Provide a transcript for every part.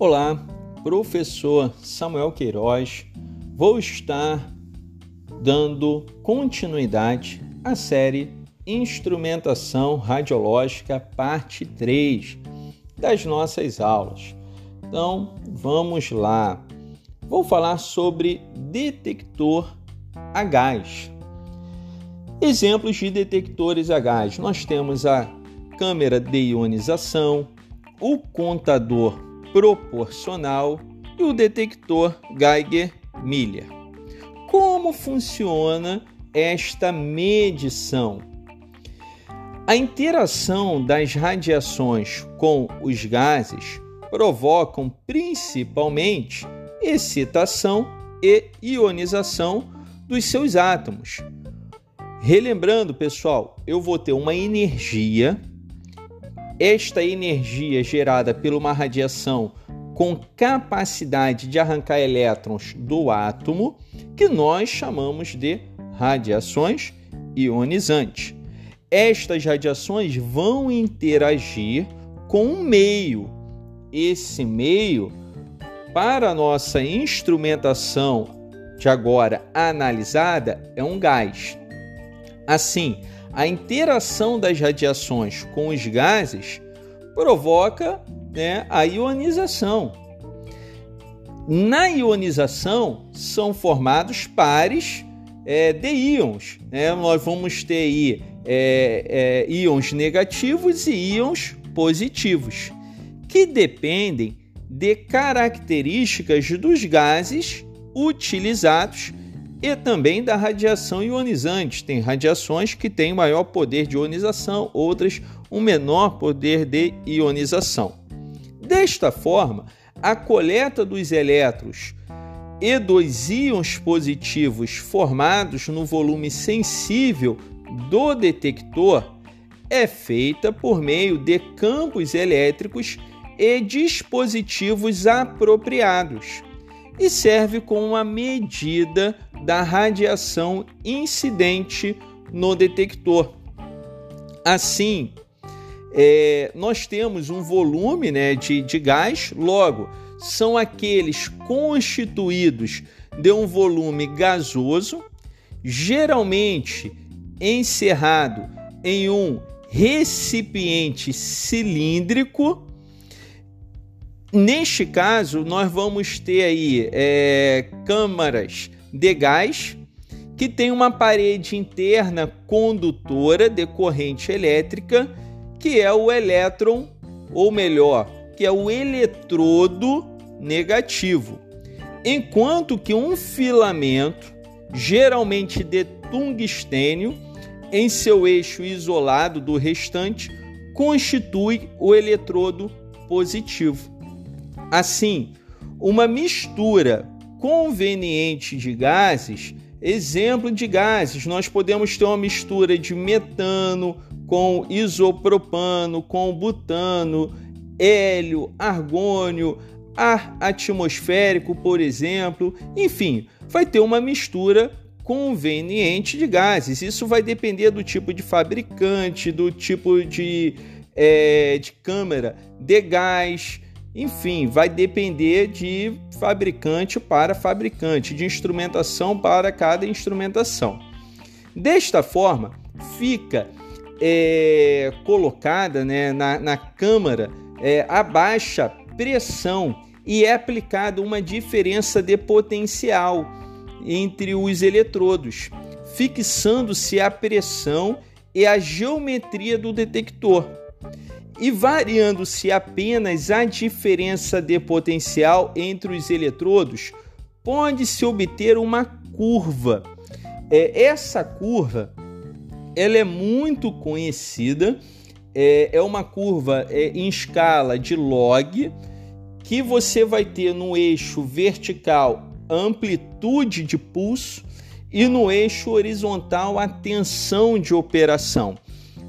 Olá, professor Samuel Queiroz. Vou estar dando continuidade à série Instrumentação Radiológica, parte 3 das nossas aulas. Então, vamos lá. Vou falar sobre detector a gás. Exemplos de detectores a gás: nós temos a câmera de ionização, o contador proporcional e o detector Geiger-Miller. Como funciona esta medição? A interação das radiações com os gases provocam principalmente excitação e ionização dos seus átomos. Relembrando, pessoal, eu vou ter uma energia esta energia gerada por uma radiação com capacidade de arrancar elétrons do átomo, que nós chamamos de radiações ionizantes. Estas radiações vão interagir com um meio. Esse meio, para nossa instrumentação de agora analisada, é um gás. Assim, a interação das radiações com os gases provoca né, a ionização. Na ionização são formados pares é, de íons. Né? Nós vamos ter aí é, é, íons negativos e íons positivos, que dependem de características dos gases utilizados e também da radiação ionizante. Tem radiações que têm maior poder de ionização, outras um menor poder de ionização. Desta forma, a coleta dos elétrons e dos íons positivos formados no volume sensível do detector é feita por meio de campos elétricos e dispositivos apropriados e serve como uma medida da radiação incidente no detector. Assim, é, nós temos um volume né, de, de gás, logo, são aqueles constituídos de um volume gasoso, geralmente encerrado em um recipiente cilíndrico Neste caso, nós vamos ter aí é, câmaras de gás que tem uma parede interna condutora de corrente elétrica, que é o elétron, ou melhor, que é o eletrodo negativo. Enquanto que um filamento, geralmente de tungstênio, em seu eixo isolado do restante, constitui o eletrodo positivo. Assim, uma mistura conveniente de gases, exemplo de gases, nós podemos ter uma mistura de metano com isopropano, com butano, hélio, argônio, ar atmosférico, por exemplo, enfim, vai ter uma mistura conveniente de gases. Isso vai depender do tipo de fabricante, do tipo de, é, de câmara de gás, enfim, vai depender de fabricante para fabricante, de instrumentação para cada instrumentação. Desta forma, fica é, colocada né, na, na câmara é, a baixa pressão e é aplicada uma diferença de potencial entre os eletrodos, fixando-se a pressão e a geometria do detector e variando-se apenas a diferença de potencial entre os eletrodos, pode-se obter uma curva. É, essa curva ela é muito conhecida, é, é uma curva é, em escala de log, que você vai ter no eixo vertical amplitude de pulso e no eixo horizontal a tensão de operação.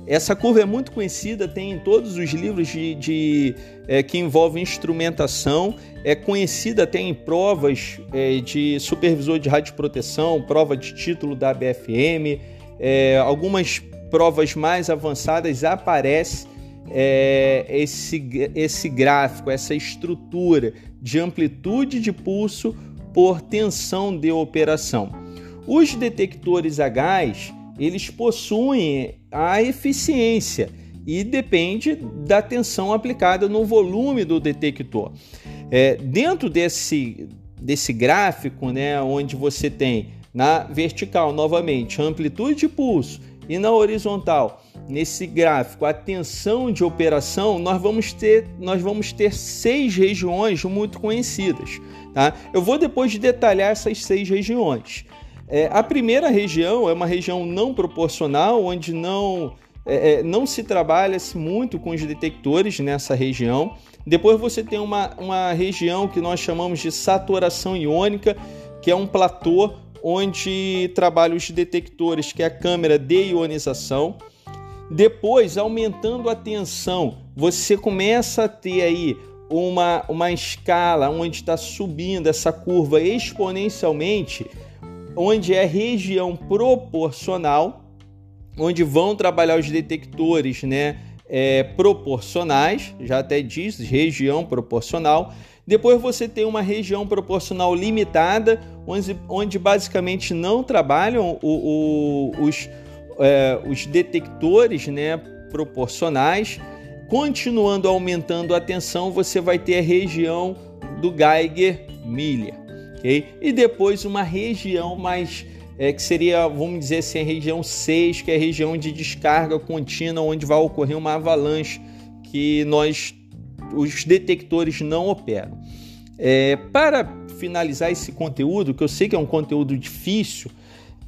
Essa curva é muito conhecida, tem em todos os livros de, de é, que envolvem instrumentação, é conhecida até em provas é, de supervisor de radioproteção, prova de título da BFM, é, algumas provas mais avançadas aparece é, esse, esse gráfico, essa estrutura de amplitude de pulso por tensão de operação. Os detectores a gás, eles possuem a eficiência e depende da tensão aplicada no volume do detector. É, dentro desse, desse gráfico, né, onde você tem na vertical, novamente, amplitude de pulso e na horizontal, nesse gráfico, a tensão de operação, nós vamos ter, nós vamos ter seis regiões muito conhecidas. Tá? Eu vou depois detalhar essas seis regiões. É, a primeira região é uma região não proporcional, onde não, é, é não se trabalha-se muito com os detectores nessa região. Depois você tem uma, uma região que nós chamamos de saturação iônica, que é um platô onde trabalham os detectores, que é a câmera de ionização. Depois, aumentando a tensão, você começa a ter aí uma, uma escala onde está subindo essa curva exponencialmente, onde é região proporcional, onde vão trabalhar os detectores né, é, proporcionais, já até diz, região proporcional. Depois você tem uma região proporcional limitada, onde, onde basicamente não trabalham o, o, os, é, os detectores né, proporcionais. Continuando aumentando a tensão, você vai ter a região do Geiger-Miller. E depois uma região mais é, que seria, vamos dizer assim, a região 6, que é a região de descarga contínua, onde vai ocorrer uma avalanche que nós os detectores não operam. É, para finalizar esse conteúdo, que eu sei que é um conteúdo difícil,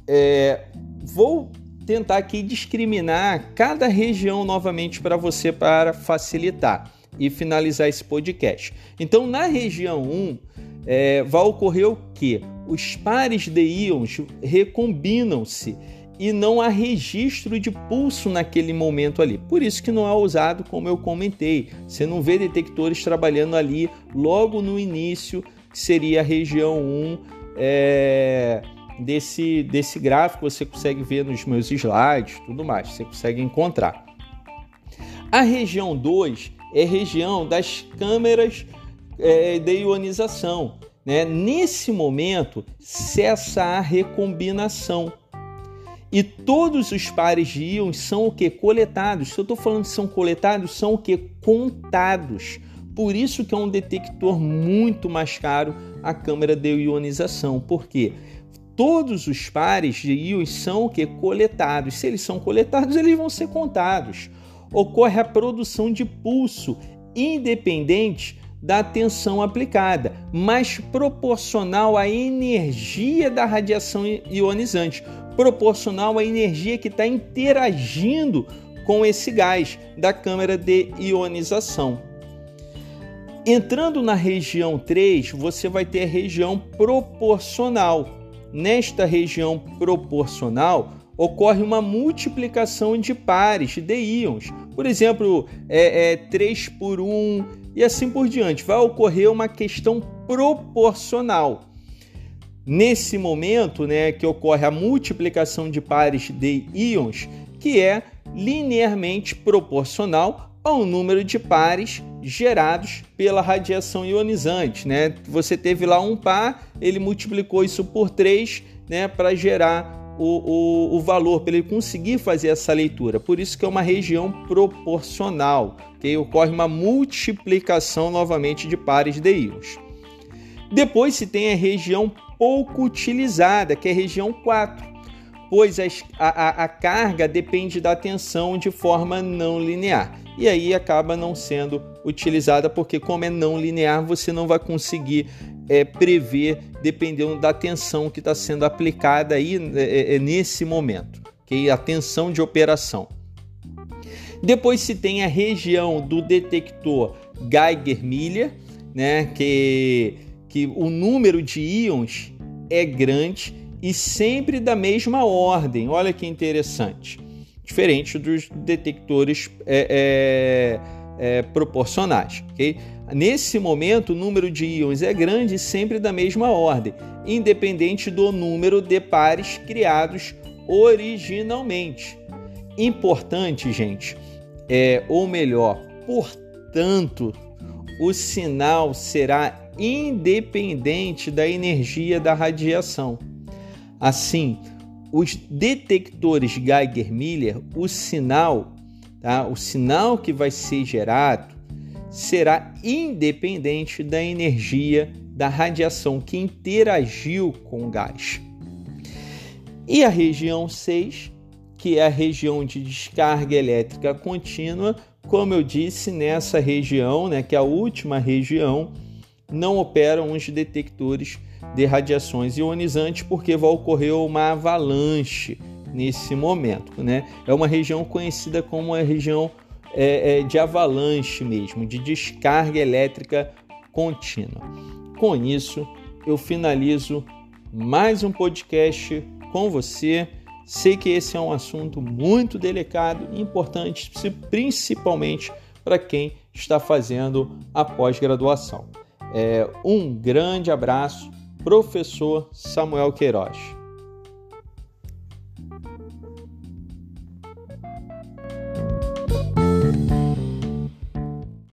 é, vou tentar aqui discriminar cada região novamente para você para facilitar e finalizar esse podcast. Então, na região 1, é, vai ocorrer o que? Os pares de íons recombinam-se e não há registro de pulso naquele momento ali. Por isso que não é usado, como eu comentei. Você não vê detectores trabalhando ali logo no início, que seria a região 1 é, desse, desse gráfico. Você consegue ver nos meus slides, tudo mais. Você consegue encontrar. A região 2 é região das câmeras é, de ionização. Né? Nesse momento, cessa a recombinação e todos os pares de íons são o que? Coletados. Se eu estou falando que são coletados, são o que? Contados. Por isso que é um detector muito mais caro a câmera de ionização. Por quê? Todos os pares de íons são o que? Coletados. Se eles são coletados, eles vão ser contados. Ocorre a produção de pulso independente da tensão aplicada, mas proporcional à energia da radiação ionizante proporcional à energia que está interagindo com esse gás da câmara de ionização. Entrando na região 3, você vai ter a região proporcional. Nesta região proporcional, ocorre uma multiplicação de pares de íons. Por exemplo, é, é 3 por 1 e assim por diante. Vai ocorrer uma questão proporcional. Nesse momento, né, que ocorre a multiplicação de pares de íons, que é linearmente proporcional ao número de pares gerados pela radiação ionizante, né? Você teve lá um par, ele multiplicou isso por 3, né, para gerar o, o, o valor, para ele conseguir fazer essa leitura. Por isso que é uma região proporcional, que ocorre uma multiplicação novamente de pares de íons. Depois se tem a região pouco utilizada, que é a região 4, pois a, a, a carga depende da tensão de forma não linear. E aí acaba não sendo utilizada, porque, como é não linear, você não vai conseguir é, prever dependendo da tensão que está sendo aplicada aí é, é, nesse momento, que a tensão de operação. Depois se tem a região do detector Geiger-Miller, né, que, que o número de íons é grande e sempre da mesma ordem. Olha que interessante. Diferente dos detectores é, é, é, proporcionais. Okay? Nesse momento, o número de íons é grande sempre da mesma ordem, independente do número de pares criados originalmente. Importante, gente, é, ou melhor, portanto, o sinal será independente da energia da radiação. Assim, os detectores Geiger-Miller, o sinal, tá? o sinal que vai ser gerado será independente da energia da radiação que interagiu com o gás. E a região 6, que é a região de descarga elétrica contínua, como eu disse, nessa região, né, que é a última região, não operam os detectores de radiações ionizantes porque vai ocorrer uma avalanche nesse momento. Né? É uma região conhecida como a região é, é, de avalanche mesmo, de descarga elétrica contínua. Com isso, eu finalizo mais um podcast com você. Sei que esse é um assunto muito delicado e importante, principalmente para quem está fazendo a pós-graduação. É, um grande abraço, professor Samuel Queiroz.